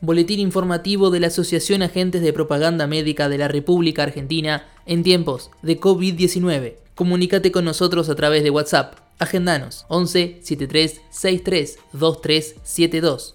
Boletín informativo de la Asociación Agentes de Propaganda Médica de la República Argentina en tiempos de COVID-19. Comunícate con nosotros a través de WhatsApp. Agendanos 11 73 63 2372.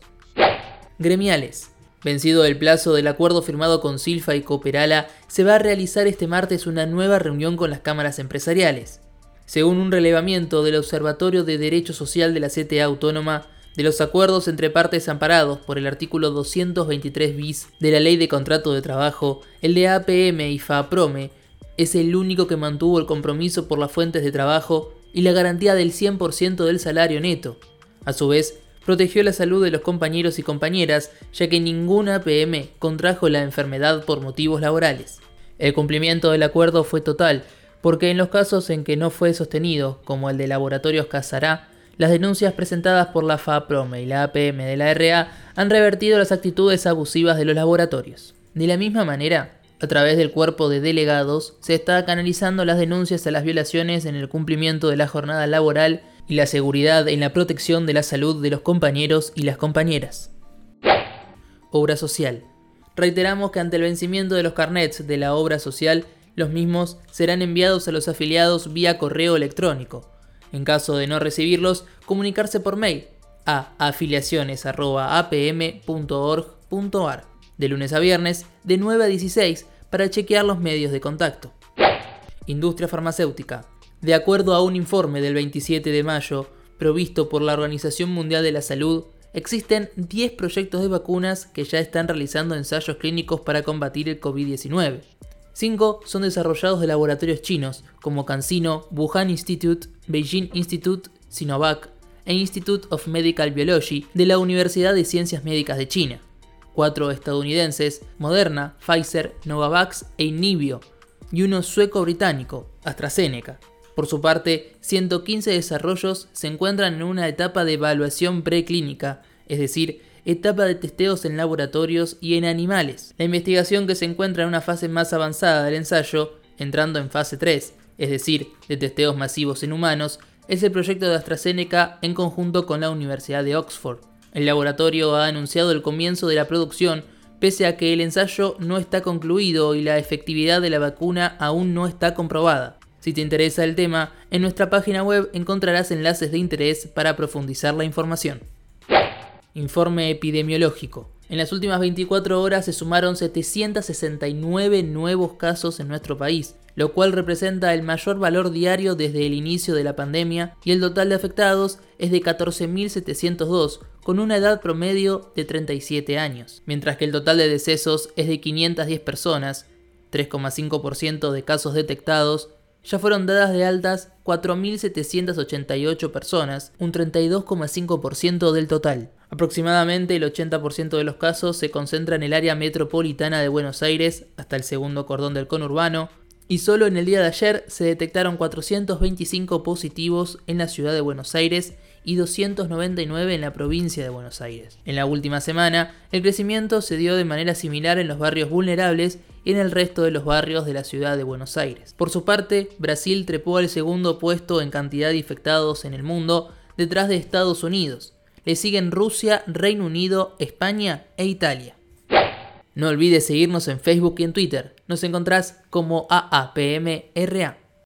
Gremiales. Vencido el plazo del acuerdo firmado con Silfa y Cooperala, se va a realizar este martes una nueva reunión con las cámaras empresariales. Según un relevamiento del Observatorio de Derecho Social de la CTA Autónoma, de los acuerdos entre partes amparados por el artículo 223 bis de la Ley de Contrato de Trabajo, el de APM y FAPROME es el único que mantuvo el compromiso por las fuentes de trabajo y la garantía del 100% del salario neto. A su vez, protegió la salud de los compañeros y compañeras, ya que ninguna APM contrajo la enfermedad por motivos laborales. El cumplimiento del acuerdo fue total, porque en los casos en que no fue sostenido, como el de Laboratorios Casará, las denuncias presentadas por la FAPROME y la APM de la RA han revertido las actitudes abusivas de los laboratorios. De la misma manera, a través del cuerpo de delegados, se está canalizando las denuncias a las violaciones en el cumplimiento de la jornada laboral y la seguridad en la protección de la salud de los compañeros y las compañeras. Obra social. Reiteramos que ante el vencimiento de los carnets de la obra social, los mismos serán enviados a los afiliados vía correo electrónico. En caso de no recibirlos, comunicarse por mail a afiliaciones.apm.org.ar de lunes a viernes de 9 a 16 para chequear los medios de contacto. Industria farmacéutica. De acuerdo a un informe del 27 de mayo, provisto por la Organización Mundial de la Salud, existen 10 proyectos de vacunas que ya están realizando ensayos clínicos para combatir el COVID-19. Cinco son desarrollados de laboratorios chinos, como CanSino, Wuhan Institute, Beijing Institute, Sinovac e Institute of Medical Biology de la Universidad de Ciencias Médicas de China. Cuatro estadounidenses, Moderna, Pfizer, Novavax e Inivio, y uno sueco-británico, AstraZeneca. Por su parte, 115 desarrollos se encuentran en una etapa de evaluación preclínica, es decir, etapa de testeos en laboratorios y en animales. La investigación que se encuentra en una fase más avanzada del ensayo, entrando en fase 3, es decir, de testeos masivos en humanos, es el proyecto de AstraZeneca en conjunto con la Universidad de Oxford. El laboratorio ha anunciado el comienzo de la producción pese a que el ensayo no está concluido y la efectividad de la vacuna aún no está comprobada. Si te interesa el tema, en nuestra página web encontrarás enlaces de interés para profundizar la información. Informe epidemiológico. En las últimas 24 horas se sumaron 769 nuevos casos en nuestro país, lo cual representa el mayor valor diario desde el inicio de la pandemia y el total de afectados es de 14.702, con una edad promedio de 37 años, mientras que el total de decesos es de 510 personas, 3,5% de casos detectados ya fueron dadas de altas 4.788 personas, un 32,5% del total. Aproximadamente el 80% de los casos se concentra en el área metropolitana de Buenos Aires, hasta el segundo cordón del conurbano, y solo en el día de ayer se detectaron 425 positivos en la ciudad de Buenos Aires y 299 en la provincia de Buenos Aires. En la última semana, el crecimiento se dio de manera similar en los barrios vulnerables y en el resto de los barrios de la ciudad de Buenos Aires. Por su parte, Brasil trepó al segundo puesto en cantidad de infectados en el mundo, detrás de Estados Unidos. Le siguen Rusia, Reino Unido, España e Italia. No olvides seguirnos en Facebook y en Twitter. Nos encontrás como AAPMRA.